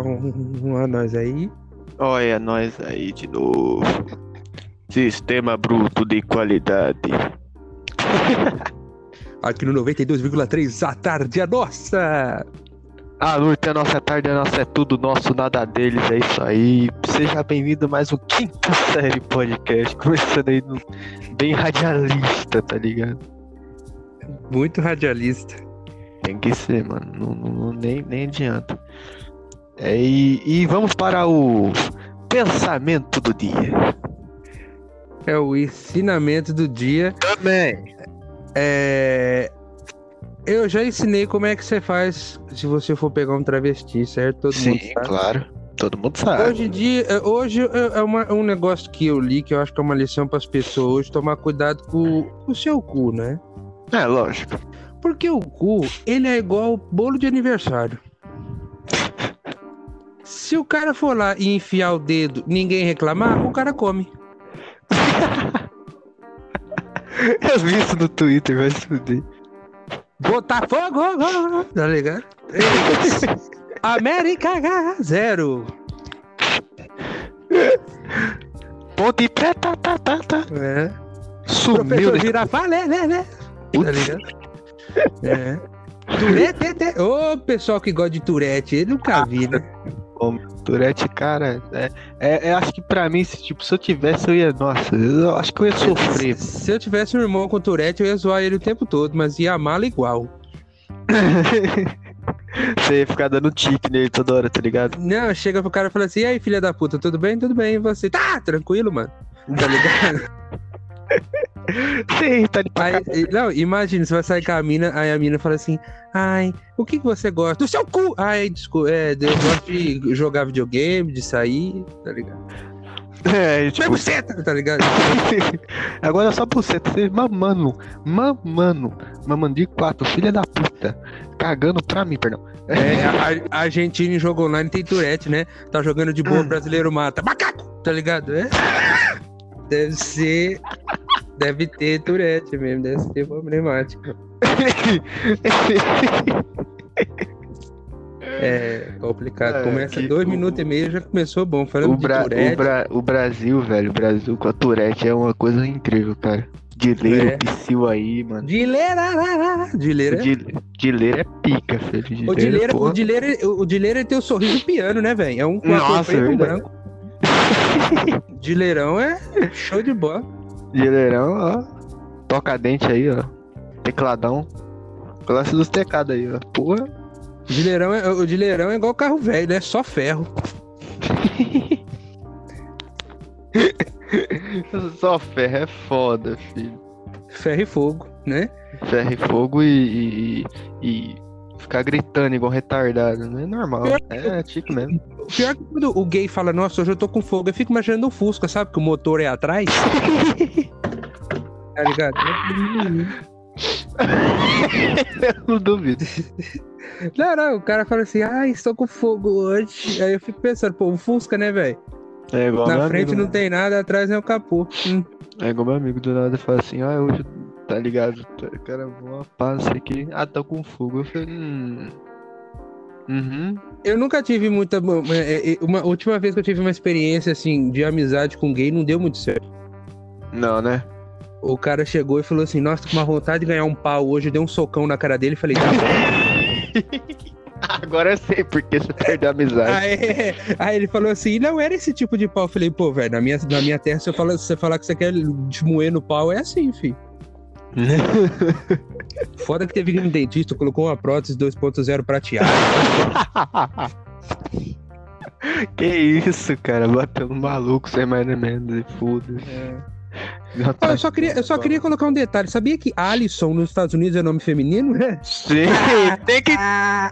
Olha nós aí. Olha nós aí de novo. Sistema bruto de qualidade. Aqui no 92,3 a tarde é nossa. A noite é nossa, a tarde é nossa, é tudo nosso, nada deles, é isso aí. Seja bem-vindo a mais um quinta série podcast, começando aí no... bem radialista, tá ligado? Muito radialista. Tem que ser, mano, não, não- nem, nem adianta. É, e, e vamos para o pensamento do dia. É o ensinamento do dia. Também. É... Eu já ensinei como é que você faz se você for pegar um travesti, certo? Todo Sim, mundo sabe. claro. Todo mundo sabe. Hoje em dia, é, hoje é é uma- é um negócio que eu li que eu acho que é uma lição para as pessoas hoje tomar cuidado com, com o seu cu, né? É, lógico. Porque o cu, ele é igual bolo de aniversário. Se o cara for lá e enfiar o dedo, ninguém reclamar, o cara come. Eu vi isso no Twitter, vai se fuder. Botafogo, tá ligado? América zero. Ponte preta, tá, tá, tá. É. Sumiu. Professor né? Girafalé, né, né? Tá ligado? É. Turete, te- ô pessoal que gosta de Turete, eu nunca vi, né? Tourette, cara, é, é, é, acho que pra mim, se, tipo, se eu tivesse, eu ia. Nossa, eu acho que eu ia sofrer. Se eu tivesse um irmão com Turete, eu ia zoar ele o tempo todo, mas ia amá-lo igual. Você ia ficar dando tique nele toda hora, tá ligado? Não, chega pro cara e fala assim: e aí, filha da puta, tudo bem? Tudo bem, e você? Tá, tranquilo, mano. Tá ligado? Sim, tá de Aí, não, imagina, você vai sair com a mina, aí a mina fala assim: ai, o que, que você gosta? Do seu cu! Ai, desculpa, é, eu gosto de jogar videogame, de sair, tá ligado? É, Tipo, buceta, tá ligado? agora é só pra você, mamando, mamando, mamando de quatro, filha da puta, cagando pra mim, perdão. É, a, a Argentina em jogo online tem Turete, né? Tá jogando de boa, Hum. brasileiro mata. Macaco! Tá ligado? É? Deve ser. Deve ter Turete mesmo, deve ser problemático. É complicado. É, Começa que dois o- minutos e meio, já começou bom. Falando O, Bra- o. Bra- o Brasil, velho, o Brasil com a Tourette é uma coisa incrível, cara. Dileiro, É. psiu aí, mano. Dileira! Dileira. O Dile- Dileiro é pica, filho. O Dileira, porra. o Dileira, o Dileira tem o sorriso piano, né, velho? É um com Nossa, e verdade. branco. Dileirão é show de bola. Dileirão, ó. Toca dente aí, ó. Tecladão. Classe dos tecados aí, ó. Porra. Dileirão é, o dileirão é igual carro velho, né? Só ferro. Só ferro é foda, filho. Ferro e fogo, né? Ferro e fogo e, e, e ficar gritando igual retardado. Não é normal. É tipo mesmo. O pior é que quando o gay fala, nossa, hoje eu tô com fogo, eu fico imaginando o Fusca, sabe? Que o motor é atrás. tá ligado? Eu não duvido. Não, não, o cara fala assim, ai, estou com fogo hoje. Aí eu fico pensando, pô, o Fusca, né, velho? É igual meu Na frente amigo, não tem nada, atrás é o capô. Hum. É igual meu amigo do nada fala assim, ah, hoje, tá ligado? Tá- Cara, uma paz aqui. Ah, tô com fogo. Eu falei, hum. Uhum. Eu nunca tive muita. é, é, Uma última vez que eu tive uma experiência assim de amizade com gay, não deu muito certo. Não, né? O cara chegou e falou assim: Nossa, tô com uma vontade de ganhar um pau hoje. Eu dei um socão na cara dele e falei: Tá bom. Agora eu sei porque você perdeu a amizade. aí, aí ele falou assim: Não era esse tipo de pau. Eu falei: Pô, velho, na minha, na minha terra, se, eu se você falar que você quer te moer no pau, é assim, filho. Foda que teve um dentista, colocou uma prótese 2.0 prateada. que isso, cara? Batendo maluco sem mais nem menos. e Foda-se. Ó, tá- eu, só queria, eu só queria colocar um detalhe: Sabia que Alisson nos Estados Unidos é nome feminino? né? Sim, tem que. Ah,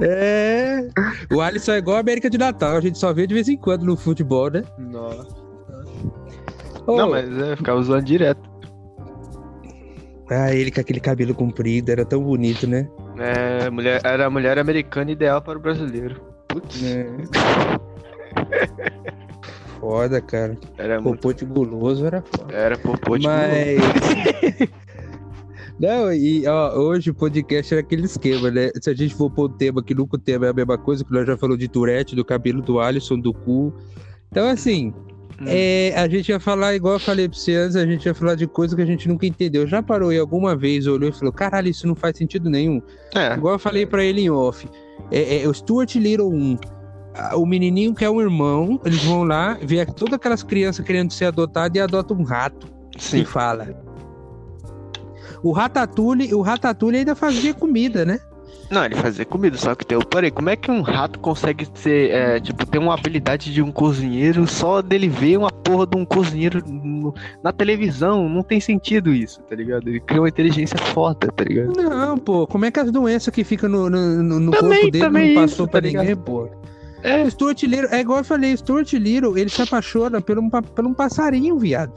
É. O Alisson é igual a América de Natal, a gente só vê de vez em quando no futebol, né? Nossa. Ô, Não, mas é, ficava usando direto. Ah, ele com aquele cabelo comprido, era tão bonito, né? É, mulher, era a mulher americana ideal para o brasileiro. Putz, É. Foda, cara. era muito. Popô de guloso era foda. Era popô de Mas. Não, e ó, hoje o podcast era aquele esquema, né? Se a gente for pôr o tema que nunca o tema é a mesma coisa, que nós já falou de Tourette, do cabelo do Alisson, do cu. Então, assim. É, a gente ia falar, igual eu falei pra você antes, a gente ia falar de coisa que a gente nunca entendeu. Já parou aí alguma vez, olhou e falou: caralho, isso não faz sentido nenhum. É, Igual eu falei pra ele em off. É, é, o Stuart Little 1. ah, O menininho que é um irmão, eles vão lá, vê todas aquelas crianças querendo ser adotadas e adotam um rato sim. e fala. O Ratatouille, o Ratatouille ainda fazia comida, né? Não, ele fazia comida, só que tem porém, como é que um rato consegue ser, é, tipo, ter uma habilidade de um cozinheiro só dele ver uma porra de um cozinheiro no- na televisão? Não tem sentido isso, tá ligado? Ele cria uma inteligência foda, tá ligado? Não, pô, como é que as doenças que ficam no, no, no- Também- corpo dele não isso, passou tá pra ligado? ninguém, pô? É. O Stuart Little, é igual eu falei, o Stuart Little, ele se apaixona por um, por um passarinho, viado.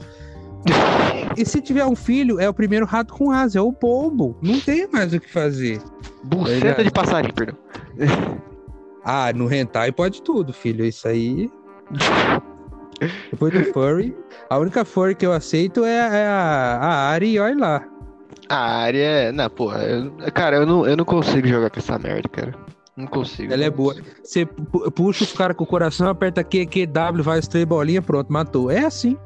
E se tiver um filho, é o primeiro rato com asa, é o bobo. Não tem mais o que fazer. Buceta de passarinho, perdão. Ah, no hentai pode tudo, filho. Isso aí. Depois do furry, a única furry que eu aceito é, é a, a Ari, e olha lá. A área é. Não, porra, eu- cara, eu não, eu não consigo jogar com essa merda, cara. Não consigo. Ela é boa. Você pu- puxa os caras com o coração, aperta Q, Q, W, vai as três bolinhas, pronto, matou. É assim.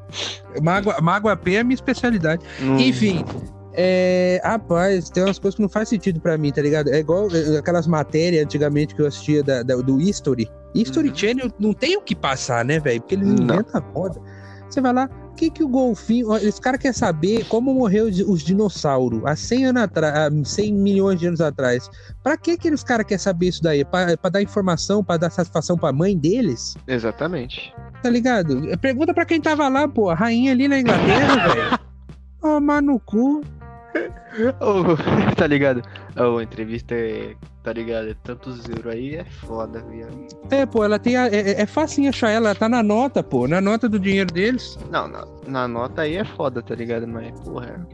Mágoa, mágoa P é a minha especialidade. Não- Enfim, é, rapaz, tem umas coisas que não faz sentido pra mim, tá ligado? É igual é, aquelas matérias antigamente que eu assistia da- da- do History. History Uhum. Channel não tem o que passar, né, velho? Porque eles Não. inventam a moda. Você vai lá, que que o golfinho... Esse cara quer saber como morreu os, os dinossauros há 100 anos atrás, há 100 milhões de anos atrás. Pra que aqueles caras querem saber isso daí? Pra, pra dar informação, pra dar satisfação pra mãe deles? Exatamente. Tá ligado? Pergunta pra quem tava lá, pô. A rainha ali na Inglaterra, velho. Ó, mas no cu. Ô, tá ligado? A entrevista é. Tá ligado? É tantos euros aí, é foda, viado. É, pô, ela tem. A, é, é facinho achar ela, ela tá na nota, pô. Na nota do dinheiro deles. Não, na, na nota aí é foda, tá ligado? Mas, porra.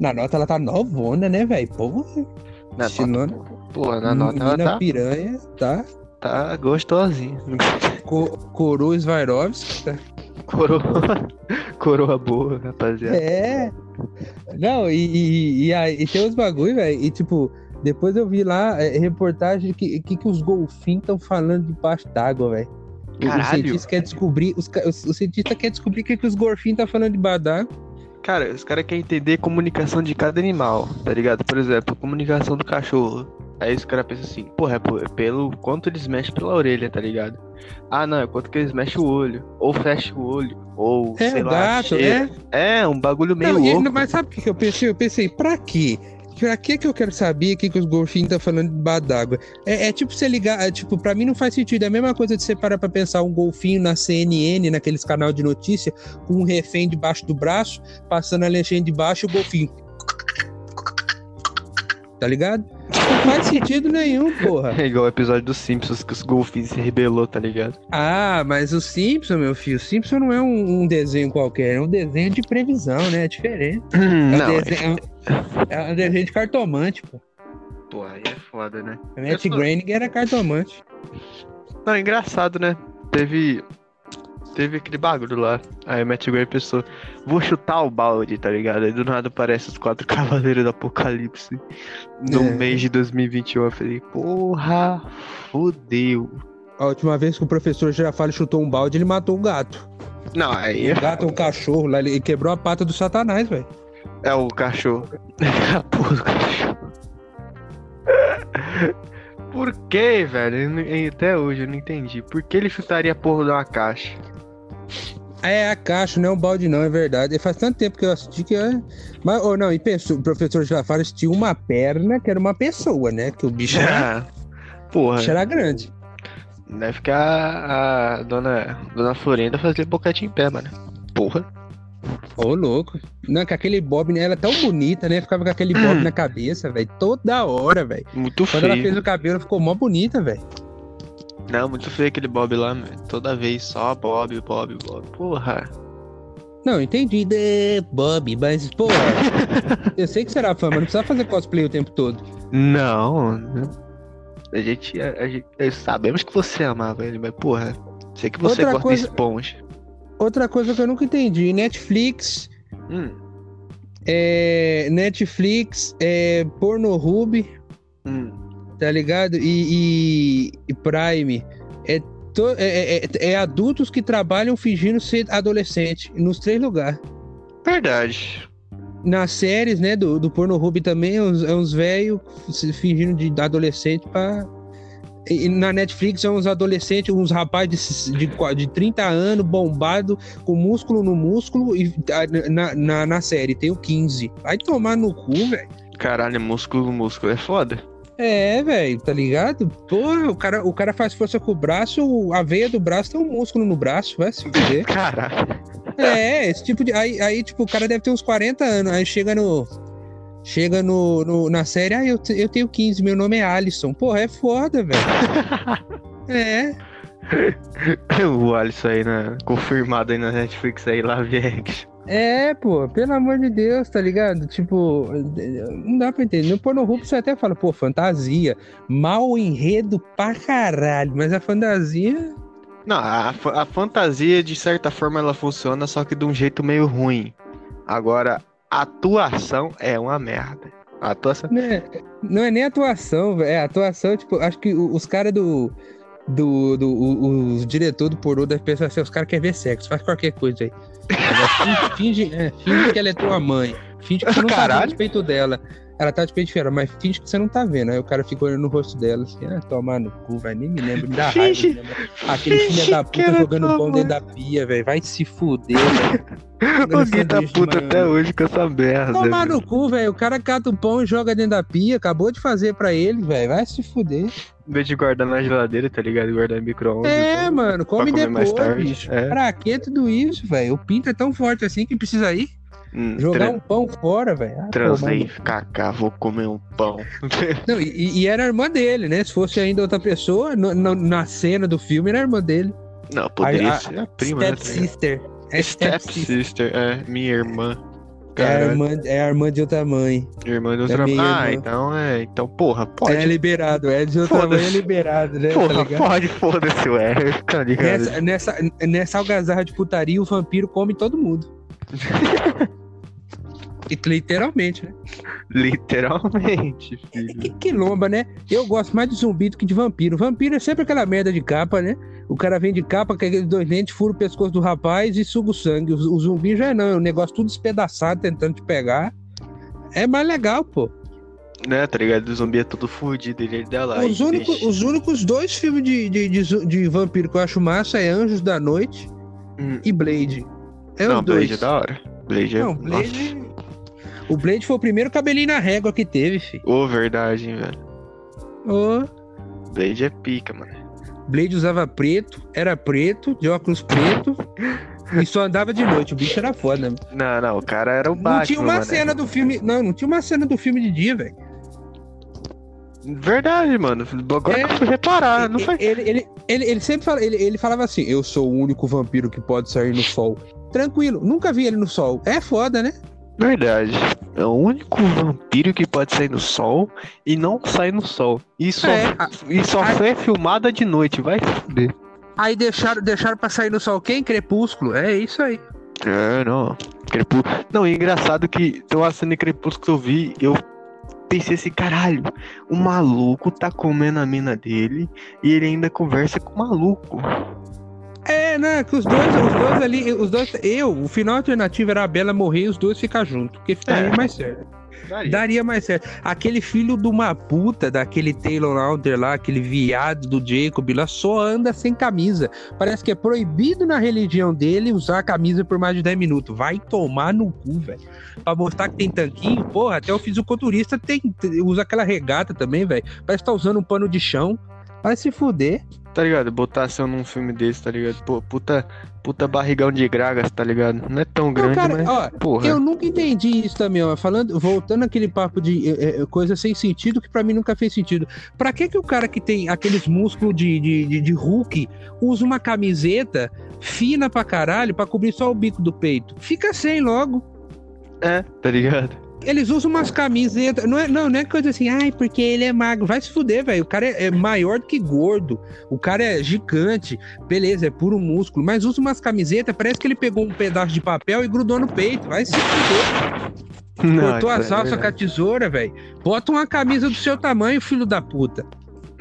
Na nota ela tá novona, né, velho? Porra. Na Estilona. nota, porra, na nota ela tá, piranha, tá? tá gostosinha. Co Coroa Svairovski, tá? Coroa, coroa boa, rapaziada. É. Não, e, e, e, aí, e tem uns bagulho, velho. E tipo, depois eu vi lá é, reportagem que, que, que os golfinhos estão falando debaixo d'água, velho. O- O Caralho. cientista quer descobrir. Os, o, o cientista quer descobrir o que, que os golfinhos estão falando debaixo d'água. Cara, os caras querem entender a comunicação de cada animal, tá ligado? Por exemplo, a comunicação do cachorro. Aí os caras pensam assim, porra, é por- pelo quanto eles mexem pela orelha, tá ligado? Ah, não, é quanto que eles mexem o olho. Ou fecha o olho, ou É, sei lá, gato, é. É, um bagulho meio Não, louco. mas sabe o que eu pensei? Eu pensei, pra quê? Pra que que eu quero saber o que, que os golfinhos estão falando debaixo d'água? É, é tipo você ligar, é, tipo, pra mim não faz sentido. É a mesma coisa de você parar pra pensar um golfinho na CNN, naqueles canal de notícia, com um refém debaixo do braço, passando a legenda de baixo e o golfinho. Tá ligado? Não faz sentido nenhum, porra. É igual o episódio dos Simpsons que os golfinhos se rebelou, tá ligado? Ah, mas o Simpson, meu filho, o Simpson não é um, um desenho qualquer, é um desenho de previsão, né? É diferente. É um, não, é... desenho, é um desenho de cartomante, pô. Pô, aí é foda, né? Matt Eu sou- Groening era cartomante. Não, é engraçado, né? Teve. Teve aquele bagulho lá. Aí o Matt Gray pensou, vou chutar o balde, tá ligado? Aí do nada aparece os quatro cavaleiros do apocalipse no É. mês de 2021. Eu falei, porra, fodeu. A última vez que o professor Girafales chutou um balde, ele matou um gato. Não, aí Um gato, um cachorro, lá, ele quebrou a pata do satanás, velho. é o cachorro. a porra do cachorro. Por que, velho? Até hoje eu não entendi. Por que ele chutaria a porra de uma caixa? É a caixa, não é um balde, não, é verdade. E faz tanto tempo que eu assisti que é. Mas, ou não, e pensou, o professor Girafales tinha uma perna que era uma pessoa, né? Que o bicho era, porra. o bicho era grande. Deve que a, dona, dona Florinda fazia boquete em pé, mano. Porra. Ô, louco. Não, com aquele bob, né? Ela é tão bonita, né? Ficava com aquele bob na cabeça, velho. Toda hora, velho. Muito Quando ela feio. fez o cabelo, ficou mó bonita, velho. Não, muito feio aquele Bob lá, mano. Toda vez só Bob, Bob, Bob. Porra. Não, entendi, né, Bob, mas, pô, eu sei que será fã, mas não precisa fazer cosplay o tempo todo. Não. A gente, a, a gente- sabemos que você amava ele, mas porra. Sei que você Outra gosta coisa- de esponja. Outra coisa que eu nunca entendi, Netflix, Hum. é, Netflix, é, Pornhub, Hum. Tá ligado? E, e- e Prime. É, to- é- é- é adultos que trabalham fingindo ser adolescente, nos três lugares. Verdade. Nas séries, né, do, do Pornhub também, é uns, é uns velhos se fingindo de adolescente pra... E na Netflix é uns adolescentes, uns rapazes de, de, de 30 anos, bombado, com músculo no músculo, e na, na, na série tem o 15. Vai tomar no cu, velho. Caralho, músculo, músculo é foda. É, velho, tá ligado? Porra, o cara, o cara faz força com o braço, a veia do braço tem um músculo no braço, vai se fuder. Caralho. É, esse tipo de. Aí, aí, tipo, o cara deve ter uns 40 anos. Aí chega no. Chega no, no- na série, ah, eu, eu tenho 15, meu nome é Alisson. Porra, é foda, velho. É. o Alisson aí, né? Confirmado aí na Netflix aí, live action. É, pô, pelo amor de Deus, tá ligado? Tipo, não dá pra entender. No Pornhub você até fala, pô, fantasia. Mal enredo pra caralho. Mas a fantasia. Não, a, a fantasia, de certa forma, ela funciona, só que de um jeito meio ruim. Agora, a atuação é uma merda. A atuação. né, não é nem atuação, velho. É atuação, tipo, acho que os caras do. Do, do, o- os diretores do pornô devem pensar assim, os caras querem ver sexo, faz qualquer coisa aí. Agora, Finge, finge, é, finge que ela é tua mãe. Finge que você não tá Caralho. vendo o peito dela. Ela tá de peito de fora, mas finge que você não tá vendo. Aí o cara fica olhando no rosto dela, assim, ah, tomar no cu, vai nem me lembro, me dá raiva. Finge- lembra. Aquele filho da puta jogando pão dentro da pia, velho. Vai se fuder, velho. O Gui tá puto até hoje com essa merda. Tomar no cu, velho. O cara cata o pão e joga dentro da pia. Acabou de fazer pra ele, velho. Vai se fuder. Em vez de guardar na geladeira, tá ligado? Guardar em micro-ondas. É, então, mano. Come mais depois, tarde, bicho. é. Pra que tudo isso, velho? O pinto é tão forte assim que precisa ir. Hum, Jogar tra- um pão fora, velho. Ah, Transei, kaká, vou comer um pão. Não, e, e era a irmã dele, né? Se fosse ainda outra pessoa, no- no- na cena do filme, era a irmã dele. Não, poderia A- a- ser a prima, né? Step tá? Sister. É Step, Step Sister. Sister, é, minha irmã. É a, irmã, é a irmã de outra mãe. irmã de outra minha Ah, irmã. então é. Então, porra, pode. É liberado. É de outra mãe, é liberado, né? tá porra, ligado? pode, foda-se, ué. Tá ligado? Nessa, nessa, nessa algazarra de putaria, o vampiro come todo mundo. Literalmente, né? Literalmente, filho. Que, lomba, né? Eu gosto mais de zumbi do que de vampiro. Vampiro é sempre aquela merda de capa, né? O cara vem de capa com aqueles dois dentes, fura o pescoço do rapaz e suga o sangue. O, o zumbi já não, é um negócio tudo espedaçado, tentando te pegar. É mais legal, pô. Né, tá ligado? O zumbi é todo fudido, ele dá lá. Os únicos, deixa- os únicos dois filmes de, de, de, de vampiro que eu acho massa é Anjos da Noite Hum. e Blade. É Não, os dois. Blade é da hora. Blade é. Não, Blade. O Blade foi o primeiro cabelinho na régua que teve, fi. Ô, verdade, hein, velho. Ô, Blade é pica, mano. Blade usava preto, era preto, de óculos preto e só andava de noite. O bicho era foda. Não, não, o cara era o Batman. não tinha uma mano. cena do filme. Não, não tinha uma cena do filme de dia, velho. Verdade, mano. Agora É. que eu reparar, não faz. Ele, ele, ele, ele sempre fala, ele, ele falava assim: Eu sou o único vampiro que pode sair no sol. Tranquilo, nunca vi ele no sol. É foda, né? Verdade. É o único vampiro que pode sair no sol e não sai no sol. E só, É, a- e só a- foi filmada de noite, vai se fuder. Aí deixaram, deixaram pra sair no sol quem? Crepúsculo. É isso aí. É, não. Crepú... Não, e engraçado que tem uma cena de Crepúsculo que eu vi, eu pensei assim, caralho, o maluco tá comendo a mina dele e ele ainda conversa com o maluco. É, né? Que os dois, os dois ali, os dois. Eu, o final alternativo era a Bela morrer e os dois ficar juntos. Porque ficaria É. mais certo. Daria mais certo. Aquele filho de uma puta daquele Taylor Lautner lá, aquele viado do Jacob lá, só anda sem camisa. Parece que é proibido na religião dele usar a camisa por mais de 10 minutos. Vai tomar no cu, velho. Pra mostrar que tem tanquinho, porra, até o fisiculturista tem, usa aquela regata também, velho. Parece que tá usando um pano de chão. Vai se fuder. Tá ligado? Botar ação num filme desse, tá ligado? Pô, puta, puta barrigão de gragas, tá ligado? Não é tão Não, grande, cara, mas. ó, Porra. Eu nunca entendi isso também, ó. Falando, voltando aquele papo de é, é, coisa sem sentido que pra mim nunca fez sentido. Pra que que o cara que tem aqueles músculos de, de, de, de Hulk usa uma camiseta fina pra caralho pra cobrir só o bico do peito? Fica sem logo. É, tá ligado? Eles usam umas camisetas. Não é, não, não é coisa assim, ai, porque ele é magro. Vai se fuder, velho. O cara é, é maior do que gordo. O cara é gigante. Beleza, é puro músculo. Mas usa umas camisetas. Parece que ele pegou um pedaço de papel e grudou no peito. Vai se fuder. Não, Cortou a isso é salsa com a tesoura, velho. Bota uma camisa do seu tamanho, filho da puta.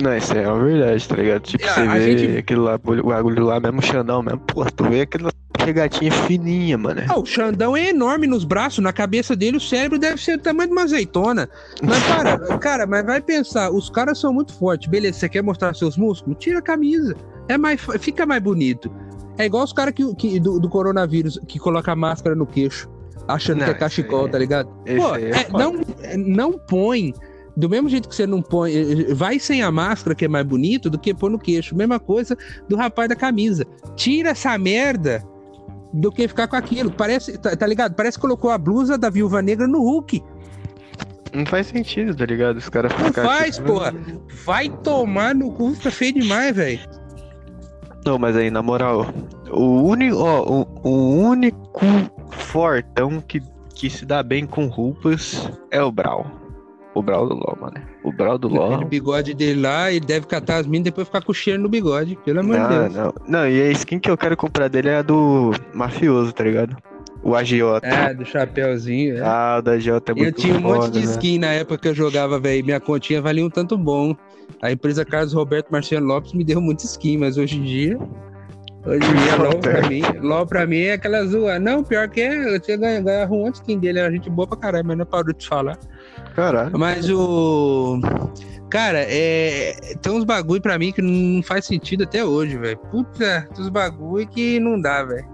Não, isso é uma verdade, tá ligado? Tipo, Ah, você vê gente- aquele lá, o bagulho lá mesmo, o Xandão mesmo, pô, tu vê aquela regatinha fininha, mano. Ah, o Xandão é enorme nos braços, na cabeça dele o cérebro deve ser do tamanho de uma azeitona. Mas para, cara, mas vai pensar, os caras são muito fortes. Beleza, você quer mostrar seus músculos? Tira a camisa. É mais, fica mais bonito. É igual os caras que, que- do, do coronavírus que coloca a máscara no queixo, achando Não, que é cachecol, é- tá ligado? Esse Pô, é é, não, é, não põe. Do mesmo jeito que você não põe, eh, vai sem a máscara, que é mais bonito, do que pôr no queixo. Mesma coisa do rapaz da camisa. Tira essa merda do que ficar com aquilo. Parece, tá, tá ligado? Parece que colocou a blusa da viúva negra no Hulk. Não faz sentido, tá ligado? Os caras Não ficam. faz, tipo, porra. Vai tomar no cu, fica feio demais, velho. Não, mas aí, na moral, o único, ó, o, o único fortão que, que se dá bem com roupas é o Brau. O Brau do LoL, mano. O Brau do LoL. bigode dele lá, ele deve catar as minas e depois ficar com o cheiro no bigode. Pelo amor de Deus. não. Não, e a skin que eu quero comprar dele é a do mafioso, tá ligado? O agiota. É, do chapéuzinho. é. Ah, o da agiota é Eu muito tinha um monte foda, de né? skin na época que eu jogava, velho. Minha continha valia um tanto bom. A empresa Carlos Roberto Marciano Lopes me deu muito skin, mas hoje em dia. Hoje em dia, LOL pra mim, LOL pra mim é aquela zoa. Não, pior que é, eu tinha ganhava um monte de skin dele, era gente boa pra caralho, mas não parou de falar. Caralho. Mas o. Cara, é... tem uns bagulho pra mim que não faz sentido até hoje, velho. Puta, tem uns bagulho que não dá, velho.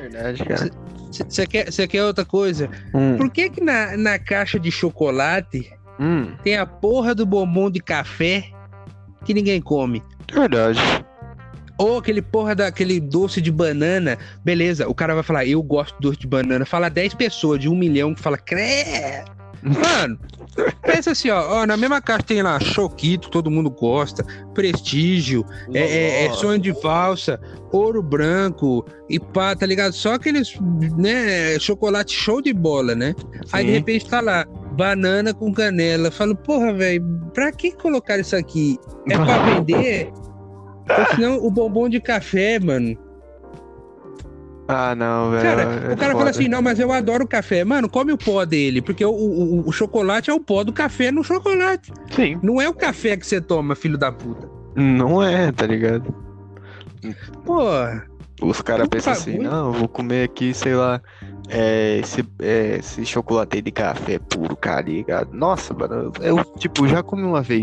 Verdade, cara. Você quer, cê quer outra coisa? Hum, Por que que na, na caixa de chocolate hum, tem a porra do bombom de café que ninguém come? verdade. Ou aquele porra daquele doce de banana. Beleza, o cara vai falar, eu gosto de doce de banana. Fala 10 pessoas de um milhão que fala, cré. Mano, pensa assim, ó, ó, na mesma caixa tem lá Choquito, todo mundo gosta, Prestígio, é, é- é sonho de valsa, ouro branco e pá, tá ligado? Só aqueles, né, chocolate show de bola, né? Aí de Sim. repente tá lá, banana com canela. Falo, porra, velho, pra que colocar isso aqui? É pra vender? Ou senão o bombom de café, mano. Ah, não, velho. Cara, é o cara fala assim, não, mas eu adoro café. Mano, come o pó dele, porque o, o, o chocolate é o pó do café no chocolate. Sim, Não é o café que você toma, filho da puta. não é, tá ligado? Porra. Os caras pensam assim, bagulho. não, eu vou comer aqui, sei lá, é, esse, é, esse chocolate de café puro, cara, ligado? Nossa, mano, eu, tipo, já comi uma vez.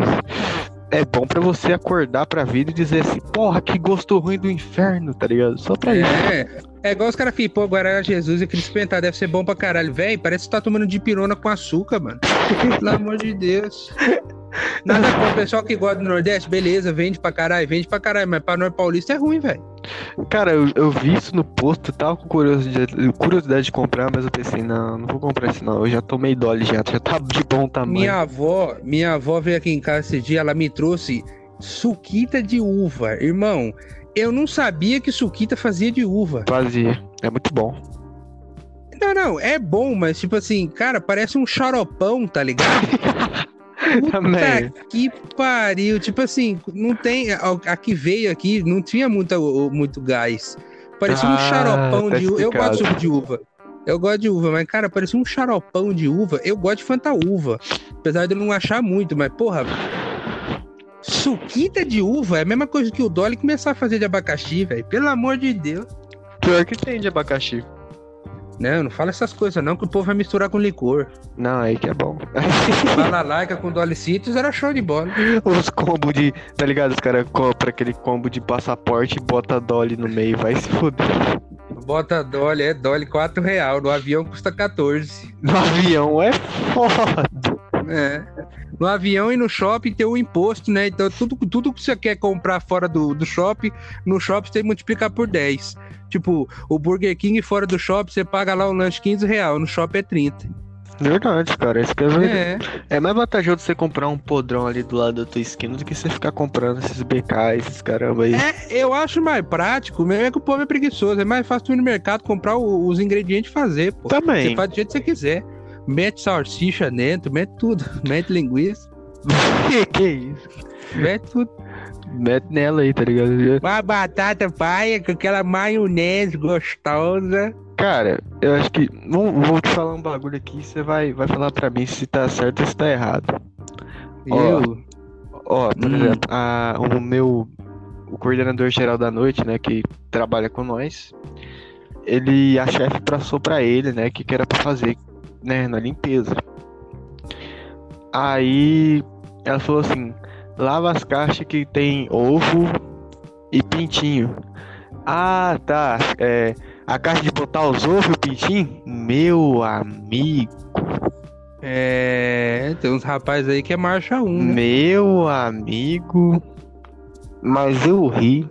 É bom pra você acordar pra vida e dizer assim, porra, que gosto ruim do inferno, tá ligado? Só pra isso. É, é igual os caras ficam, pô, Guaraná Jesus e aquele experimentar deve ser bom pra caralho. Véi, parece que tá tomando de pirona com açúcar, mano. Pelo amor de Deus. Nada contra o pessoal que gosta do Nordeste, beleza, vende pra caralho, vende pra caralho, mas pra nós paulista é ruim, velho. Cara, eu, eu vi isso no posto, tava com curiosidade, curiosidade de comprar, mas eu pensei, não, não vou comprar isso não. Eu já tomei Dolly já, já tá de bom tamanho. Minha avó, minha avó veio aqui em casa esse dia, ela me trouxe suquita de uva. Irmão, eu não sabia que suquita fazia de uva. Fazia. É muito bom. Não, não, é bom, mas tipo assim, cara, parece um xaropão, tá ligado? Puta Também. que pariu. Tipo assim, não tem. A, que veio aqui não tinha muita, muito gás. Parecia um Ah, xaropão tá de uva. Eu gosto de suco de uva. Eu gosto de uva, mas, cara, parecia um xaropão de uva. Eu gosto de Fanta uva. Apesar de eu não achar muito, mas, porra. Suquita de uva é a mesma coisa que o Dolly começar a fazer de abacaxi, velho. Pelo amor de Deus. Pior que tem de abacaxi. Não, não fala essas coisas, não, que o povo vai misturar com licor. Não, aí que é bom. Balalaica com Dolly Citrus era show de bola. Os combos de. Tá ligado? Os caras compram aquele combo de passaporte e bota Dolly no meio. Vai se foder. Bota Dolly, é Dolly 4 real. No avião custa 14. No avião é foda. É. No avião e no shopping tem o imposto, né? Então tudo, tudo que você quer comprar fora do, do shopping, no shopping você tem que multiplicar por 10. Tipo, o Burger King fora do shopping, você paga lá o lanche 15 real, no shopping é 30. Verdade, cara. Isso que é verdade. É. É mais vantajoso você comprar um podrão ali do lado da tua esquina do que você ficar comprando esses BK, esses caramba aí. É, eu acho mais prático, mesmo é que o povo é preguiçoso. É mais fácil tu ir no mercado comprar o- os ingredientes e fazer, pô. Também. Você faz do jeito que você quiser. Mete salsicha dentro, mete tudo. Mete linguiça, que, que isso? mete tudo. Mete nela aí, tá ligado? Uma batata paia com aquela maionese gostosa. Cara, eu acho que. Vou, vou te falar um bagulho aqui, você vai, vai falar pra mim se tá certo ou se tá errado. Ó, Eu? Ó, por Hum. exemplo, a- o meu. O coordenador geral da noite, né, que trabalha com nós, ele. A chefe passou pra ele, né, que que era pra fazer, né, na limpeza. Aí ela falou assim: lava as caixas que tem ovo e pintinho. Ah, tá. É, a caixa de botar os ovos e o pintinho? Meu amigo. É, tem uns rapazes aí que é marcha 1, né? Meu amigo. Mas eu ri.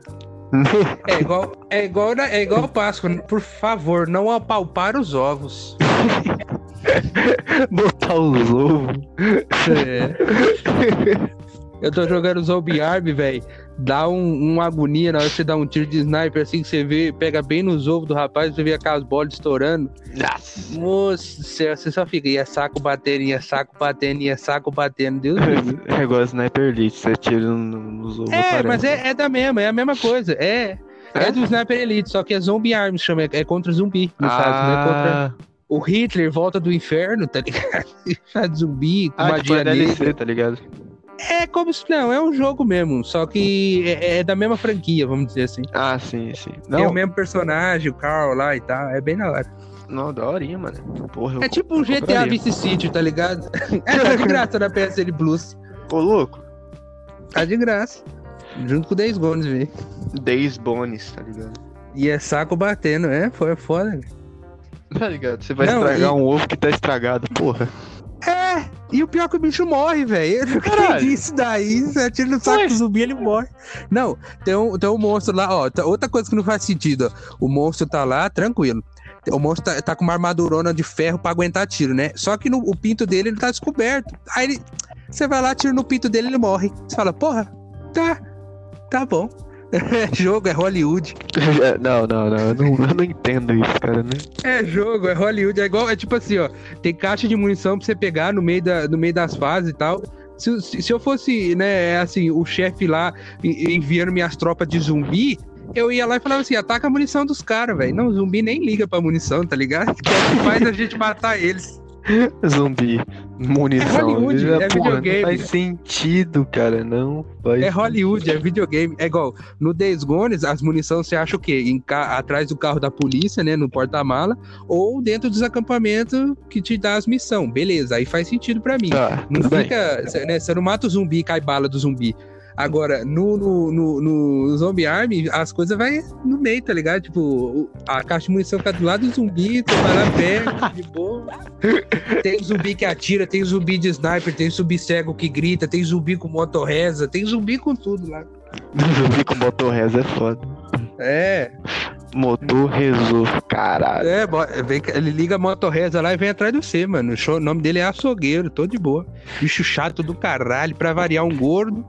É igual, é igual, na- é igual Páscoa. Por favor, não apalpar os ovos. Botar os ovos. É. Eu tô jogando Zombie Arm, velho. Dá um, uma agonia na hora que você dá um tiro de sniper, assim que você vê, pega bem nos ovos do rapaz, você vê aquelas bolas estourando. Nossa. Você só fica, ia saco batendo, ia saco batendo, ia saco batendo. Deus. É igual Sniper Elite, você tira no- nos ovos. É, aparece. mas é, é da mesma, é a mesma coisa. É. É do Sniper Elite, só que é Zombie Arms, chama, é é contra zumbi, no caso, né? Contra Ah, o Hitler volta do inferno, tá ligado? Zumbi, com ah, tipo, magia é DLC, negra. tá ligado? É como se. Não, é um jogo mesmo, só que é, é da mesma franquia, vamos dizer assim. Ah, sim, sim. Tem o Não, mesmo personagem, o Carl lá e tal. É bem na hora. não, da horinha, mano. Porra, É tipo um GTA. Vice City, tá ligado? É, tá de graça na PSN Plus. Ô, louco. Tá de graça. Junto com o Days Gone, velho. Days Bones, tá ligado? E é saco batendo, é? Foi foda, velho. Tá ligado? Você vai Não, estragar e- um ovo que tá estragado, porra. É, e o pior é que o bicho morre, velho. Entendi isso daí. Você atira no saco Ué. do zumbi, ele morre. Não, tem um, tem um monstro lá, ó. tá- Outra coisa que não faz sentido, ó. O monstro tá lá, tranquilo. O monstro tá, tá com uma armadurona de ferro pra aguentar tiro, né? Só que no, o pinto dele ele tá descoberto. Aí ele. Você vai lá, tira no pinto dele ele morre. Você fala, porra, tá. Tá bom. É jogo, é Hollywood. É, não, não, não eu, não. eu não entendo isso, cara, né? É jogo, é Hollywood. É igual, é tipo assim, ó. Tem caixa de munição pra você pegar no meio, da, no meio das fases e tal. Se, se, se eu fosse, né, assim, o chefe lá en- enviando minhas tropas de zumbi, eu ia lá e falava assim: ataca a munição dos caras, velho. Não, o zumbi nem liga pra munição, tá ligado? Que é o que faz a gente matar eles. Zumbi, munição. É Já, é porra, videogame. Não faz sentido, cara. Não faz É Hollywood, é videogame. É igual, no Days Gone, as munições você acha o quê? Em ca- atrás do carro da polícia, né? No porta-mala, ou dentro dos acampamentos que te dá as missões. Beleza, aí faz sentido pra mim. Tá, Não fica. né, Você não mata o zumbi e cai bala do zumbi. Agora, no, no, no, no Zombie Army, as coisas vai no meio, tá ligado? Tipo, a caixa de munição fica do lado do zumbi, tu vai lá perto, de boa. Tem zumbi que atira, tem zumbi de sniper, tem zumbi cego que grita, tem zumbi com motorreza, tem zumbi com tudo lá. Zumbi com motor reza é foda. É, Motor rezou, caralho. é, vem, ele liga a motorreza lá e vem atrás de você, mano. O show- o nome dele é açougueiro, tô de boa. Bicho chato do caralho, pra variar um gordo.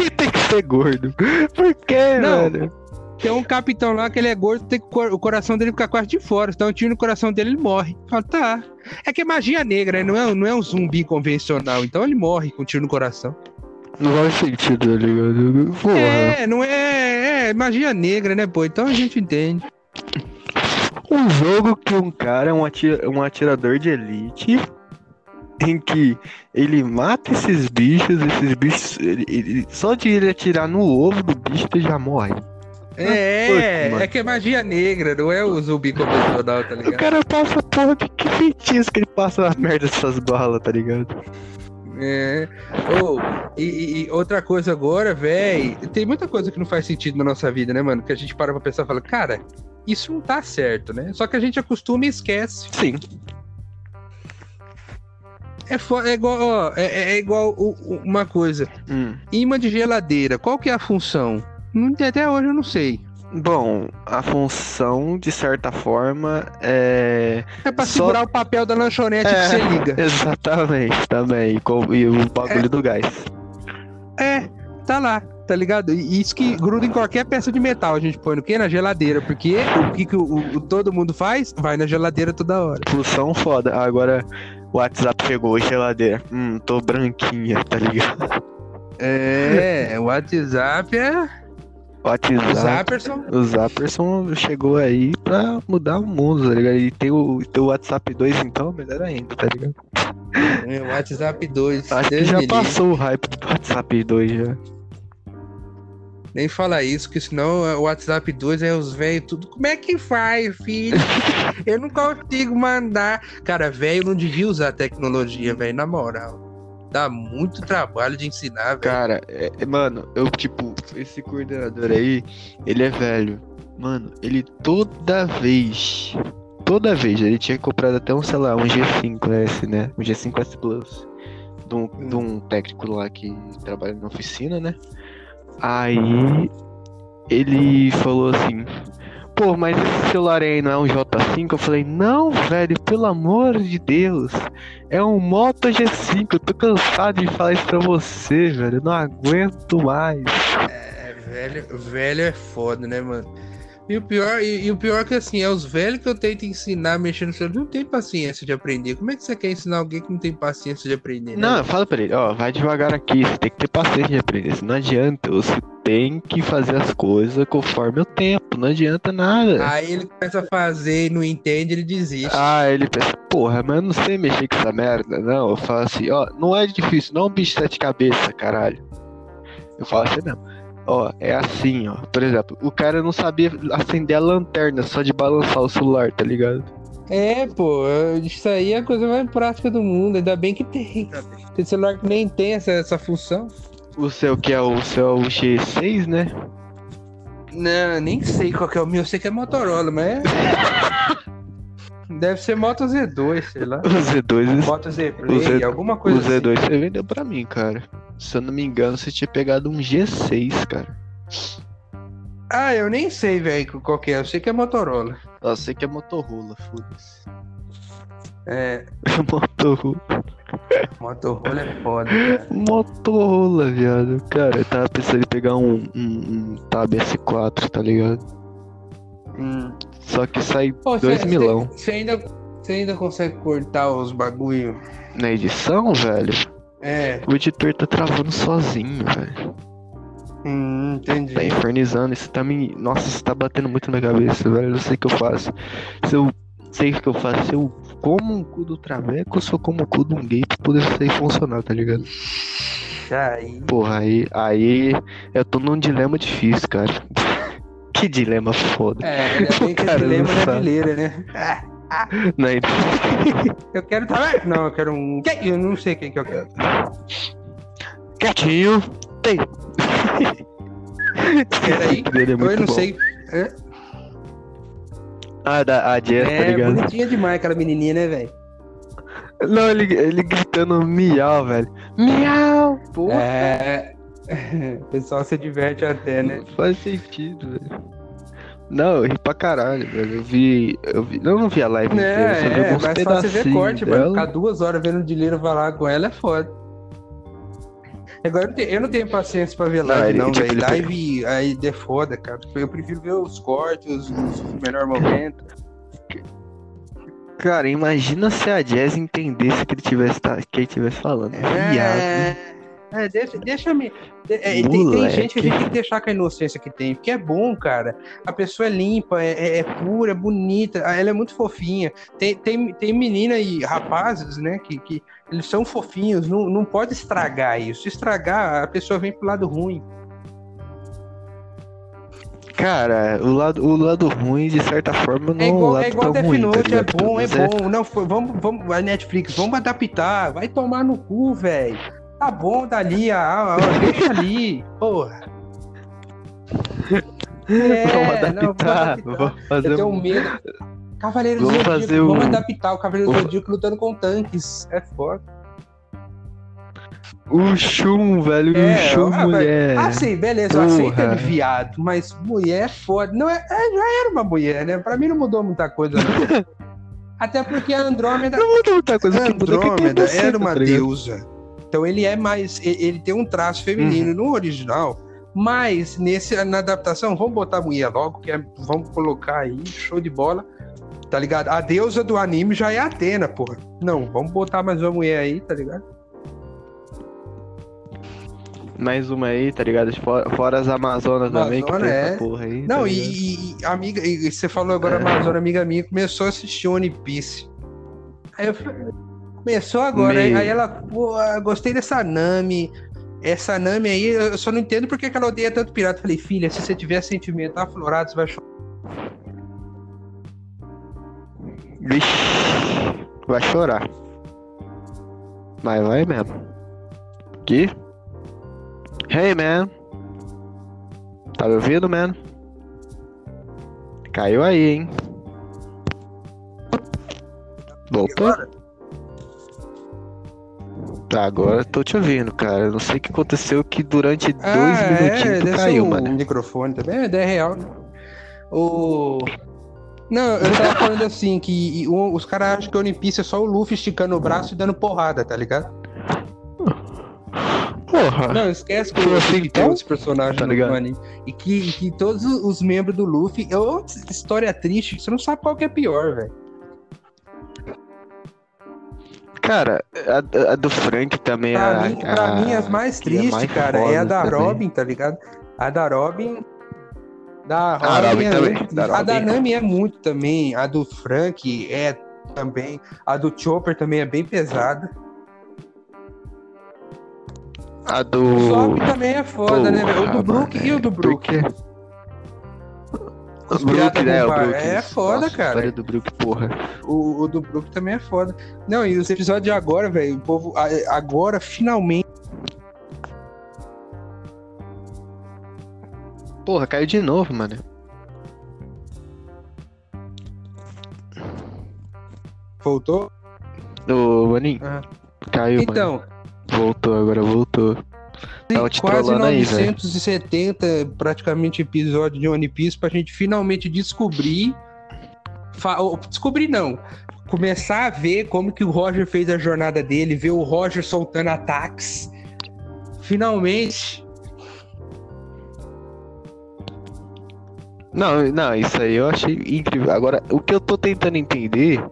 Tem que ser gordo. Por quê, Não. velho? Tem um capitão lá que ele é gordo, tem que cor- o coração dele fica quase de fora. Um tiro no coração dele, ele morre. Fala, tá. É que é magia negra, né? não é, não é um zumbi convencional. Então ele morre com um tiro no coração. Não faz sentido, tá ligado? Porra. É, não é, é magia negra, né, pô? Então a gente entende. Um jogo que um cara é um, atira- um atirador de elite em que ele mata esses bichos, esses bichos. ele- ele- só de ele atirar no ovo do bicho, ele já morre. É, é que é magia negra, não é o zumbi convencional, tá O ligado? cara passa porra de que feitiço que ele passa a merda dessas balas, tá ligado? É. Ô, e, e- outra coisa agora, véi, tem muita coisa que não faz sentido na nossa vida, né, mano? Que a gente para pra pensar e fala, cara, isso não tá certo, né? Só que a gente acostuma e esquece. Sim. É, é igual, ó, é, é- é igual uma coisa. Hum. Imã de geladeira, qual que é a função? Até hoje eu não sei. Bom, a função, de certa forma, é. É pra Só- segurar o papel da lanchonete É. que você liga. Exatamente, também. com- E o bagulho do gás. É, tá lá, tá ligado? E isso que gruda em qualquer peça de metal. A gente põe no quê? Na geladeira. Porque o que, que o, o- todo mundo faz? Vai na geladeira toda hora. Função foda. Agora, o WhatsApp chegou, geladeira. Hum, tô branquinha, tá ligado? É, o WhatsApp é. O WhatsApp. Zapperson. O Zapperson chegou aí pra mudar o mundo, tá ligado? E tem o, tem o WhatsApp 2, então, melhor ainda, tá ligado? É, o WhatsApp 2. Acho que já passou o hype do WhatsApp 2 já. Nem fala isso, que senão o WhatsApp 2 é os velhos tudo. Como é que faz, filho? Eu não consigo mandar. Cara, velho não devia usar tecnologia, velho, na moral. Dá muito trabalho de ensinar, velho. Cara, é- é- mano, eu, tipo, esse coordenador aí, ele é velho. Mano, ele toda vez, toda vez, ele tinha comprado até um, sei lá, um G5S, né? Um G5S Plus. De um, de um técnico lá que trabalha na oficina, né? Aí ele falou assim: Pô, mas esse celular aí não é um J5? Eu falei: Não, velho, pelo amor de Deus. É um Moto G5. Eu tô cansado de falar isso pra você, velho. Eu não aguento mais. É, velho, velho é foda, né, mano? E o pior, e, e o pior que assim, é os velhos que eu tento ensinar mexer no celular. Não tem paciência de aprender. Como é que você quer ensinar alguém que não tem paciência de aprender? né? Não, fala pra ele: Ó, vai devagar aqui. Você tem que ter paciência de aprender. Isso não adianta. Você tem que fazer as coisas conforme o tempo. Não adianta nada. Aí ele começa a fazer e não entende, ele desiste. Ah, ele pensa, porra, mas eu não sei mexer com essa merda. Não, eu falo assim, ó, não é difícil, não é um bicho de sete cabeças, caralho. Eu falo assim, não. Ó, é assim, ó. Por exemplo, o cara não sabia acender a lanterna só de balançar o celular, tá ligado? É, pô, isso aí é a coisa mais prática do mundo. Ainda bem que tem. Tem celular que nem tem essa, essa função. O seu que é o seu é o G6, né? Não, nem sei qual que é o meu. Eu sei que é Motorola, mas é. Deve ser Moto Z2, sei lá. O Z2, Moto Z O Play, Z- alguma o coisa assim. Z2 você vendeu pra mim, cara. Se eu não me engano, você tinha pegado um G6, cara. Ah, eu nem sei, velho, qual que é. Eu sei que é Motorola. Eu sei que é Motorola, foda-se. É, Motorola. Motorola é foda, cara. Motorola, viado. Cara, eu tava pensando em pegar um, um, um Tab S4, tá ligado? Hum. Só que sai Pô, dois cê- milão. Você ainda, cê ainda consegue cortar os bagulho? Na edição, velho, É, o editor tá travando sozinho, velho. hum, entendi. Tá infernizando, isso tá me. Nossa, isso tá batendo muito na cabeça, velho. Eu não sei o que eu faço. Se eu sei o que eu faço, se eu como um cu do Traveco, eu só como o cu de um gay pra poder sair funcionar, tá ligado? Aí. Porra, aí, aí eu tô num dilema difícil, cara. Que dilema foda. É, ainda bem que é dilema não brasileira, né? Ah, Não, eu quero tá Não, eu quero um. Eu não sei quem que eu quero. Quietinho. Tem. Peraí. É Eu não bom. sei. É, Ah, da, a Jess, tá é ligado? bonitinha demais aquela menininha, né, velho? Não, ele, ele gritando miau, velho. Miau! Porra. É. O pessoal se diverte até, né? Não faz sentido, velho. Não, eu ri pra caralho, velho. Eu vi. Eu vi. Eu não vi a live inteira, eu só vi É, é, mas só você ver corte, mano. dela. Ficar duas horas vendo o Dileiro falar com ela é foda. Agora eu não tenho, eu não tenho paciência pra ver Não, live, não, tipo, velho. ele- Live aí é foda, cara. Eu prefiro ver os cortes, os, os melhores momentos. Cara, imagina se a Jazz entendesse que ele tivesse, que ele tivesse falando. Viado. É, é, deixa, deixa me. é, tem, tem gente que a gente tem que deixar com a inocência que tem, porque é bom, cara. A pessoa é limpa, é, é- é pura, é bonita, ela é muito fofinha. Tem, tem, tem menina e rapazes, né, que, que eles são fofinhos, não, não pode estragar isso. Se estragar, a pessoa vem pro lado ruim. Cara, o lado, o lado ruim, de certa forma, não É é igual, lado é igual tão ruim, tá Note, é ligado? bom, é Mas bom. Não, foi, vamos, vamos, a Netflix, vamos adaptar. Vai tomar no cu, velho. Tá bom dali, ah, ah, deixa ali, porra. É, vamos não, adaptar, vamos vamos fazer Eu tenho medo. Cavaleiros Vamos do Zodíaco, fazer vamos adaptar o Cavaleiro do Zodíaco lutando com tanques. É foda. O Shun, velho, É, o Shun, ah, mulher. Ah, sim, beleza, eu aceito ele viado, mas mulher é foda. Não é, é, já era uma mulher, né? Pra mim não mudou muita coisa, não. Até porque a Andrômeda. Não muda muita coisa, que muda é que Andrômeda você, era uma tá deusa. Então ele é mais. Ele tem um traço feminino Uhum. no original. Mas nesse, na adaptação, vamos botar a mulher logo, que é- vamos colocar aí, show de bola. Tá ligado? A deusa do anime já é a Atena, porra. Não, vamos botar mais uma mulher aí, tá ligado? Mais uma aí, tá ligado? Fora, fora as Amazonas também, que Amazônia, essa é. porra aí. Não, tá e, e- amiga, e você falou agora É. Amazônia, amiga minha, começou a assistir One Piece. Aí eu falei, começou agora, aí, ela, pô, gostei dessa Nami. Essa Nami aí, eu só não entendo porque que ela odeia tanto pirata. Falei, filha, se você tiver sentimento aflorado, você vai chorar. Vixe, vai chorar. Mas vai mesmo. Que? Hey, man. Tá me ouvindo, man? Caiu aí, hein? Voltou? Tá, agora eu tô te ouvindo, cara. Eu não sei o que aconteceu que durante dois Ah, minutinhos é, tu caiu, o mano. microfone também, é ideia real. né? O... Não, eu tava falando assim, que o- os caras acham que o One Piece é só o Luffy esticando o braço e dando porrada, tá ligado? Porra. Não, esquece que o assim, Luffy tem então? outros personagens Tá ligado? anime. E que, que todos os membros do Luffy. É outra história triste, você não sabe qual que é pior, velho. Cara, a, a do Frank também Pra, a, mim, pra a- mim, as mais é tristes, mais cara, é a da também. Robin, tá ligado? A da Robin. Da Robin, A Robin é também, muito- da A da Robin. Nami é muito também. A do Frank é também. A do Chopper também é bem pesada. A O do. Zop também é foda, né, velho? O do Brook e o do é, Brook. Brook Os Brook, né? O. Brook. É foda, Nossa, a cara. história do Brook, porra. O, o do Brook também é foda. Não, e os episódios de agora, velho, o povo. a- Agora, finalmente. Porra, caiu de novo, mano. Voltou? Ô, maninho, Ah. caiu, mano. Então, Voltou, agora voltou. Tava te quase trollando aí, 970 praticamente episódios de One Piece pra gente finalmente descobrir. fa- Descobrir não. Começar a ver como que o Roger fez a jornada dele, ver o Roger soltando ataques. Finalmente. Não, não, isso aí eu achei incrível. Agora, o que eu tô tentando entender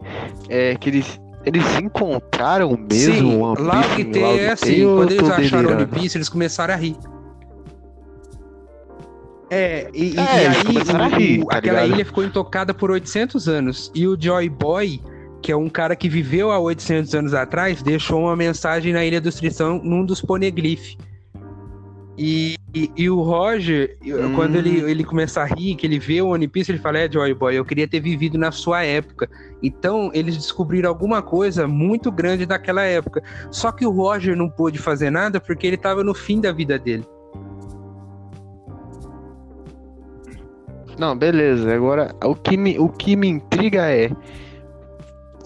é que eles, eles encontraram mesmo Sim, One lá o que em tem é assim, eu quando eles acharam One delirando? Piece, eles começaram a rir. É, e, É, e aí começaram a o- rir, o- tá aquela ligado? ilha ficou intocada por 800 anos. E o Joy Boy, que é um cara que viveu há 800 anos atrás, deixou uma mensagem na Ilha dos Tritão num dos poneglyphs. E, e, e o Roger, Hum. quando ele, ele começa a rir, que ele vê o One Piece, ele fala: É, Joy Boy, eu queria ter vivido na sua época. Então, eles descobriram alguma coisa muito grande daquela época. Só que o Roger não pôde fazer nada porque ele estava no fim da vida dele. Não, beleza. Agora, o que me, o que me intriga é.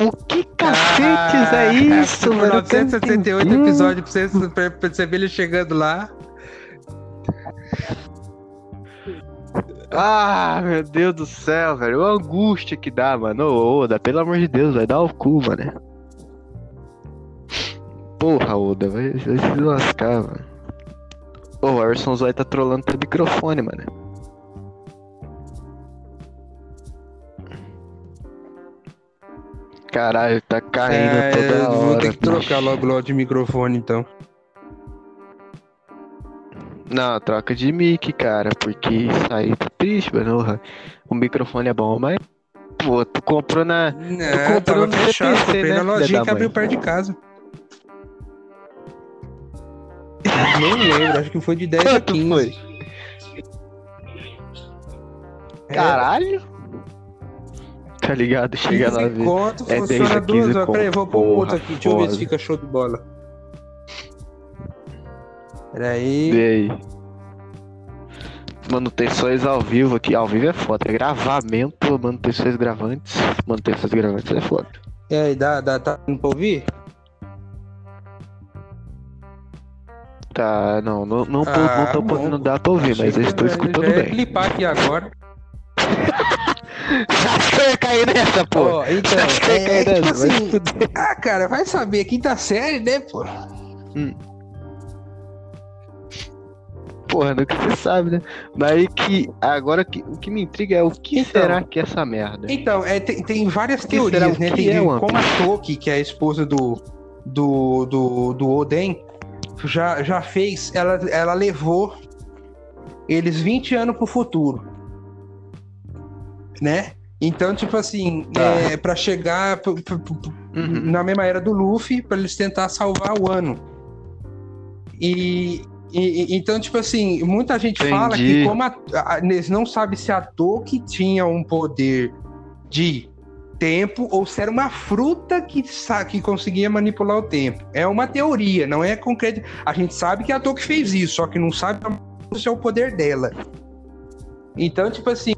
O que cacetes é isso, Por mano? Eu quero 978 entender. episódios pra você, pra pra você ver ele chegando lá. Ah, meu Deus do céu, velho. A angústia que dá, mano. Ô, Oda, pelo amor de Deus, vai dar o cu, mano. Porra, Oda, vai, vai se lascar, mano. Ô, o Arson Zoy tá trolando teu microfone, mano. Caralho, tá caindo É, toda eu hora. vou ter que bicho. trocar logo logo de microfone, então. Não, troca de mic, cara, porque isso aí tá triste, mano. O microfone é bom, mas. Pô, tu comprou na. É, comprou tava no fechado, CPC, comprei né, na lojinha que abriu perto de casa. Nem lembro, acho que foi de 10 a Quanto 15. foi? É, Caralho! Tá ligado? Chega lá 15 ver. conto, É 10 funciona a 15 duas horas. Peraí, vou pôr um outro aqui. Deixa eu ver se fica show de bola. Peraí. Vê aí. Manutenções ao vivo aqui. Ao vivo é foda. É gravamento, manutenções gravantes. Manutenções gravantes é foda. E aí, dá, dá, tá dando pra ouvir? Tá, não, não, não, tô, Ah, não tô bom. podendo dar pra ouvir, mas eu estou escutando já bem. clipar aqui agora. Ia cair nessa, pô. Ó, então, é, cair tipo nessa, se assim, ah, cara, vai saber, quinta série, né, pô? Porra, não que você sabe, né? Mas que agora que, o que me intriga é o que Então. será que é essa merda? Então, é, tem, tem várias será? teorias, O né? Tem é One como a Toki, que é a esposa do, do, do, do Oden, já, já fez, ela, ela levou eles 20 anos pro futuro. Né? Então, tipo assim, Tá. é, para chegar Uhum. na mesma era do Luffy, pra eles tentar salvar o ano. E, e- e- então, tipo assim, muita gente fala Entendi. que como a, a- eles não sabem se a Toki tinha um poder de tempo ou se era uma fruta que, que conseguia manipular o tempo. É uma teoria, não é concreto. A gente sabe que a Toki fez isso, só que não sabe se é o poder dela. Então, tipo assim,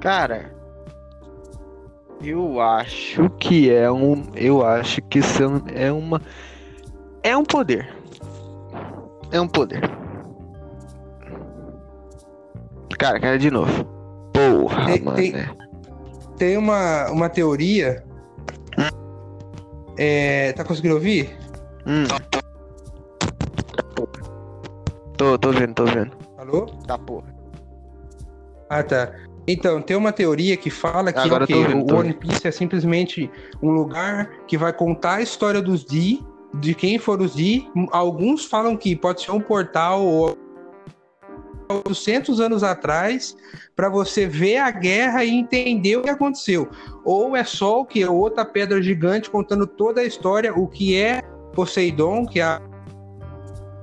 Cara, eu acho que é um. Eu acho que é uma. É um poder. É um poder. Cara, cara, de novo. Porra, Tem- mano. tem- é. tem uma, uma teoria. É, tá conseguindo ouvir? Hum. Tô, tô vendo, tô vendo. Alô? Tá porra. Ah, tá. Então, tem uma teoria que fala que Agora eu ok, tô ouvindo, o One Piece é simplesmente um lugar que vai contar a história dos Di, de quem os Di. Alguns falam que pode ser um portal ou 200 anos atrás para você ver a guerra e entender o que aconteceu. Ou é só o que outra pedra gigante contando toda a história, o que é Poseidon, que é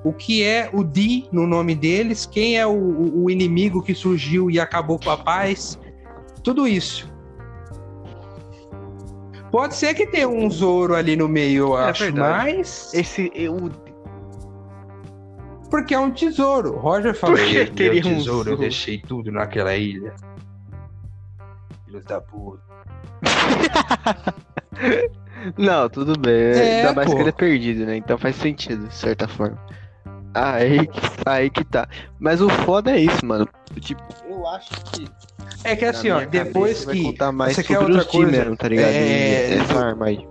o que é o Di no nome deles, quem é o- o inimigo que surgiu e acabou com a paz, tudo isso. Pode ser que tenha um Zoro ali no meio, eu É acho, verdade. mas Esse. Eu, porque é um tesouro. Roger falou, Por que "Meu teria um tesouro, eu Zoro?" deixei tudo naquela ilha. Filhos da puta. Não, tudo bem. É, Ainda mais pô. que ele é perdido, né? Então faz sentido, de certa forma. Aí, aí que tá. Mas o foda é isso, mano. Tipo, eu acho que. É que assim, ó, depois cabeça vai que contar mais você quer outra os coisa, mesmo, tá ligado? é, E essa arma aí.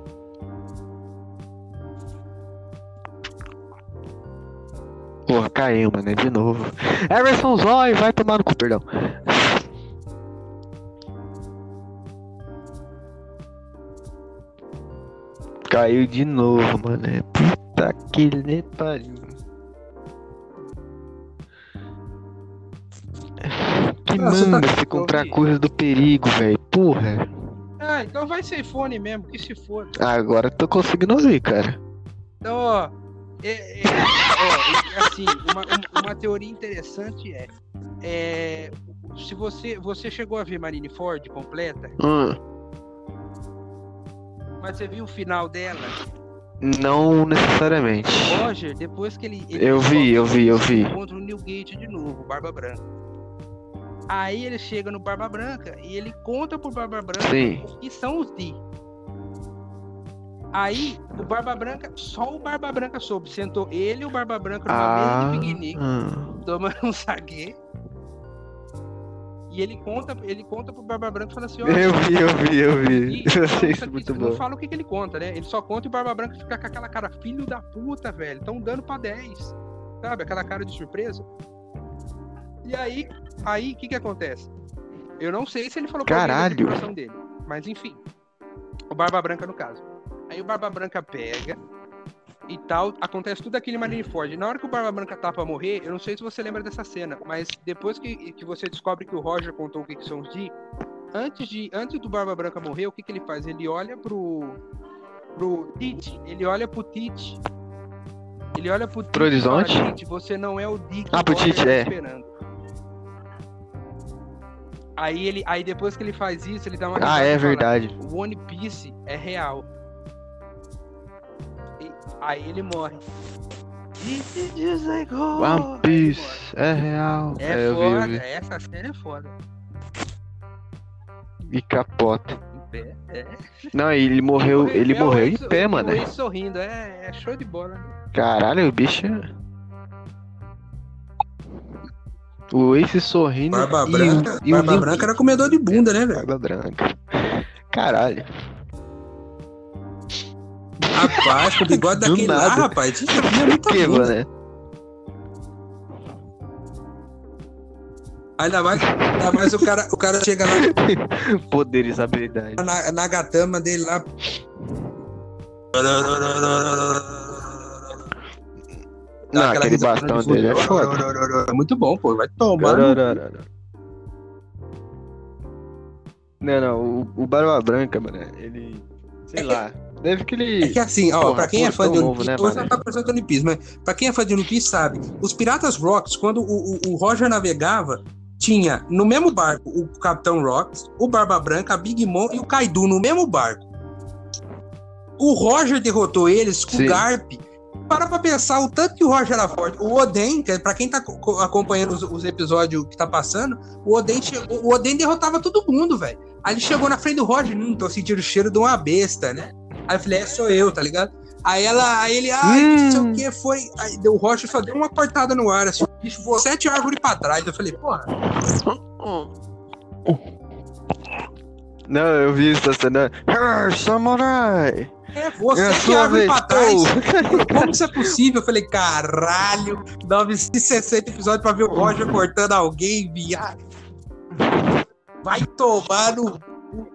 Porra, caiu, mano, é de novo. Emerson Zói, vai tomar no cu, perdão. Caiu de novo, mano. É puta que pariu. Que Ah, tá manda com você comprar Covid? coisa do perigo, velho. Porra. Ah, então vai ser fone mesmo, que se for. Agora eu tô conseguindo ouvir, cara. Então, ó, é, é, e, assim, uma, uma- teoria interessante é, é, se você, você chegou a ver Marineford completa, Hum, mas você viu o final dela, não necessariamente. Roger, depois que ele, ele Eu vi, eu vi, eu vi. encontra o Newgate de novo, Barba Branca. Aí ele chega no Barba Branca e ele conta pro Barba Branca Sim. que são os Di. Aí, o Barba Branca, só o Barba Branca soube. Sentou ele e o Barba Branca numa Ah, mesa de piquenique. hum. tomando um saque. E ele conta, ele conta pro Barba Branca e fala assim: ó. Eu vi, eu vi, eu vi. e Eu achei isso muito Não bom. fala o que, que ele conta, né? Ele só conta e o Barba Branca fica com aquela cara, filho da puta, velho. Tão dando pra 10. Sabe? Aquela cara de surpresa. E aí, aí, o que que acontece? Eu não sei se ele falou pra Caralho. tripulação dele. Mas enfim. O Barba Branca, no caso. Aí o Barba Branca pega e tal. Acontece tudo aquilo em Marineford. Na hora que o Barba Branca tá pra morrer, eu não sei se você lembra dessa cena, mas depois que, que você descobre que o Roger contou o que, que são os Di, antes, de, antes do Barba Branca morrer, o que, que ele faz? Ele olha pro. pro Tite. Ele olha pro Tite. Ele olha pro Tite. Pro fala, horizonte? Tite, você não é o que Ah, pro Tite, tá é. esperando. Aí ele, aí depois que ele faz isso, ele dá uma Ah, é e fala, verdade. o One Piece é real. E aí ele morre. One ele. Piece é real. É, É, eu vi, foda, vi. essa série é foda. E capota. É. Não, ele morreu, ele pé, morreu em pé, mano. Sorrindo, é, é show de bola. Caralho, o bicho. O Ace sorrindo. Barba e Branca, o- e o Barba Link- Branca era comedor de bunda, né, velho? Barba Branca. Caralho. Rapaz, com o bigode daquele lá, nada. rapaz, isso sabia muita Que, bunda. mano? Ainda mais, ainda mais o cara, o cara chega lá Poderes, habilidades. na, na gatama dele lá. Não, aquele bastão de dele é foda. É muito bom, pô. Vai tomar. no- Não, não, o, o Barba Branca, mano, ele. Sei lá. Deve que ele. É que assim, ó, Porra, pra quem é fã de One novo, Piece, né, hoje mano? não tá parecendo One Piece, mas pra quem é fã de One Piece sabe, os Piratas Rocks, quando o, o- o Roger navegava, tinha no mesmo barco o Capitão Rocks, o Barba Branca, a Big Mom e o Kaido no mesmo barco. O Roger derrotou eles com Sim. o Garp. Para pra pensar o tanto que o Roger era forte. O Oden, que é pra quem tá co- co- acompanhando os, os episódios que tá passando, o Oden, chegou, o Oden derrotava todo mundo, velho. Aí ele chegou na frente do Roger, hum, tô sentindo o cheiro de uma besta, né? Aí eu falei, é, sou eu, tá ligado? Aí ela, aí ele, ai, não sei o Hum. que, foi. Aí deu o Roger só deu uma cortada no ar, assim, o bicho voou sete árvores pra trás. Eu falei, porra, Não, eu vi essa cena. Ah, samurai! É, voou É a sete sua árvores vez. pra trás. Como isso é possível? Eu falei, caralho, 960 episódios pra ver o Roger cortando alguém, viado. Vai tomar no. cu.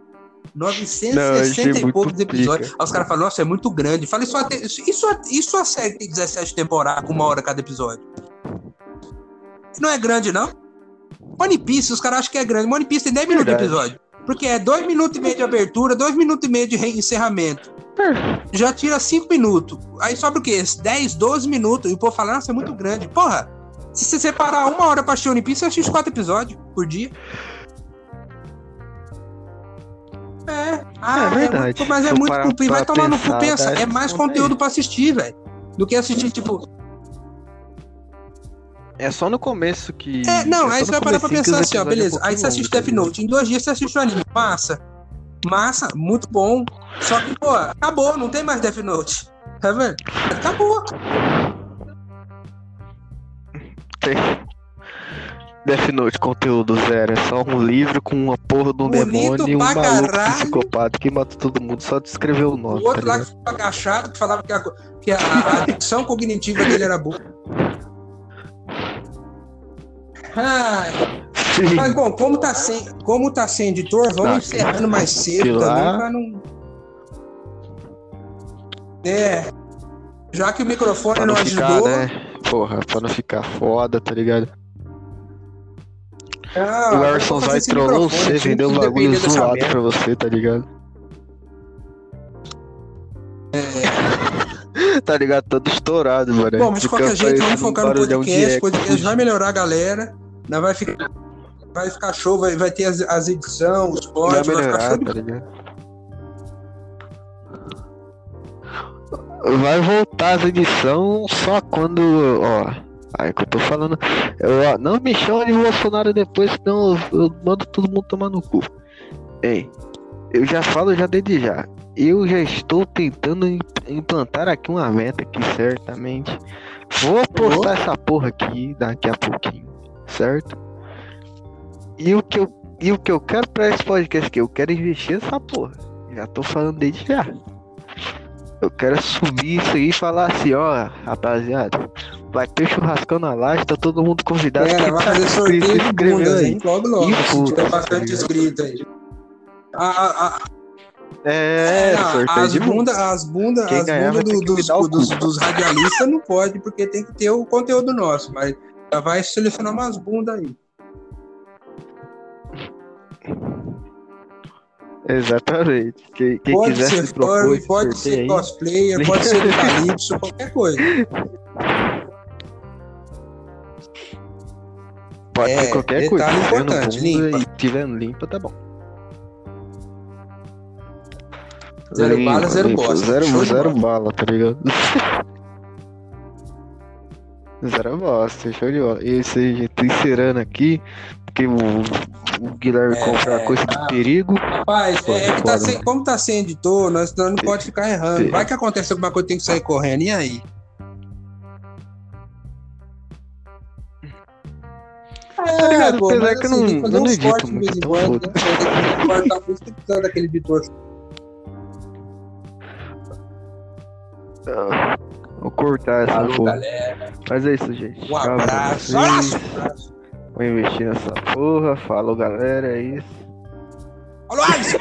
Não, eu 960 achei e poucos episódios. Aí os caras falam, nossa, é muito grande. Fala, isso, isso, isso, a série tem 17 temporadas, com uma hora cada episódio. Não é grande, não? One Piece, os caras acham que é grande. One Piece tem 10 minutos de episódio. Porque é 2 minutos e meio de abertura, 2 minutos e meio de re- encerramento. Já tira 5 minutos. Aí sobra o quê? 10, 12 minutos. E o povo fala, nossa, é muito grande. Porra, se você separar uma hora pra assistir One Piece, você assiste 4 episódios por dia. É, ah, É verdade. muito- mas é muito parar comprido. Vai tomar no cu, pensa. É mais conteúdo aí. pra assistir, velho. Do que assistir, tipo. É só no começo que. É, não, é aí você vai parar pra pensar assim, ó, é um beleza. Aí você assiste Death Note. Em dois dias você assiste o anime. Massa. Massa, muito bom. Só que, pô, acabou, não tem mais Death Note. Tá vendo? Acabou. ligado? Death Note, conteúdo zero. É só um livro com uma porra de um demônio e um maluco caralho. psicopata que mata todo mundo só de escrever o O nome. outro tá lá que ficava agachado, que falava que a, que a, a dicção cognitiva dele era boa. Ai. Mas bom, como tá sem, como tá sem editor, vamos Tá. encerrando mais cedo também pra não. É. Já que o microfone Pra não, não ficar, ajudou. né? Porra, pra não ficar foda, tá ligado? Ah, o Larson vai trollou você, vendeu o bagulho zoado merda. pra você, tá ligado? tá ligado? Todo estourado, mano. Bom, mas de qualquer jeito, vamos um focar no podcast. O podcast vai melhorar a galera. Não vai ficar, vai ficar show, vai, vai ter as, as edições, os Vai cortes, vai, ficar melhorar, show tá? Vai voltar as edições só quando, ó. Aí que eu tô falando. Eu, ó, não me chama de Bolsonaro depois, senão eu, eu mando todo mundo tomar no cu. Ei, eu já falo já desde já. Eu já estou tentando im- implantar aqui uma meta aqui, certamente. Vou postar essa porra aqui daqui a pouquinho, certo? E o que eu, e o que eu quero pra esse podcast aqui? Eu quero investir nessa porra. Já tô falando desde já. Eu quero subir isso aí e falar assim, ó, rapaziada. Vai ter churrascão na laje, tá todo mundo convidado. É, vai tá fazer inscrito, sorteio de bundas, aí. Logo, logo. E Se puta, tiver bastante inscrito aí. A- a- É, não, sorteio as de bunda. bundas as bunda, as ganhar bunda do- que dos, dos, dos radialistas não pode, porque tem que ter o conteúdo nosso, mas já vai selecionar umas bundas aí. Exatamente. Quem, quem pode quiser ser se propor furry, esse pode ser aí, cosplayer, pode ser Calypso, qualquer coisa. pode É, ser qualquer coisa. importante, limpa. E tivendo limpa, tá bom. Zero Limpa, bala, zero limpa, bosta. Zero, zero bola. bala, tá ligado? zero bosta, show de bola. E esse aí, gente, encerrando aqui, porque o, o Guilherme É, comprou a coisa tá. de perigo. Rapaz, Foda, é que tá sem, mano. como tá sem editor, nós, nós não pode ficar errando. Vai que acontece alguma coisa, tem que sair correndo, e aí? Tá ligado? pô, Apesar que eu assim, não- que fazer eu não edito muito, vez em então quando, né? Que cortar, por isso que precisa daquele editor. Ah, Vou cortar essa Falou, porra. galera. Mas é isso, gente. Um abraço. Abraço. abraço. Vou investir nessa porra. Falou, galera. É isso. Falou, Alisson.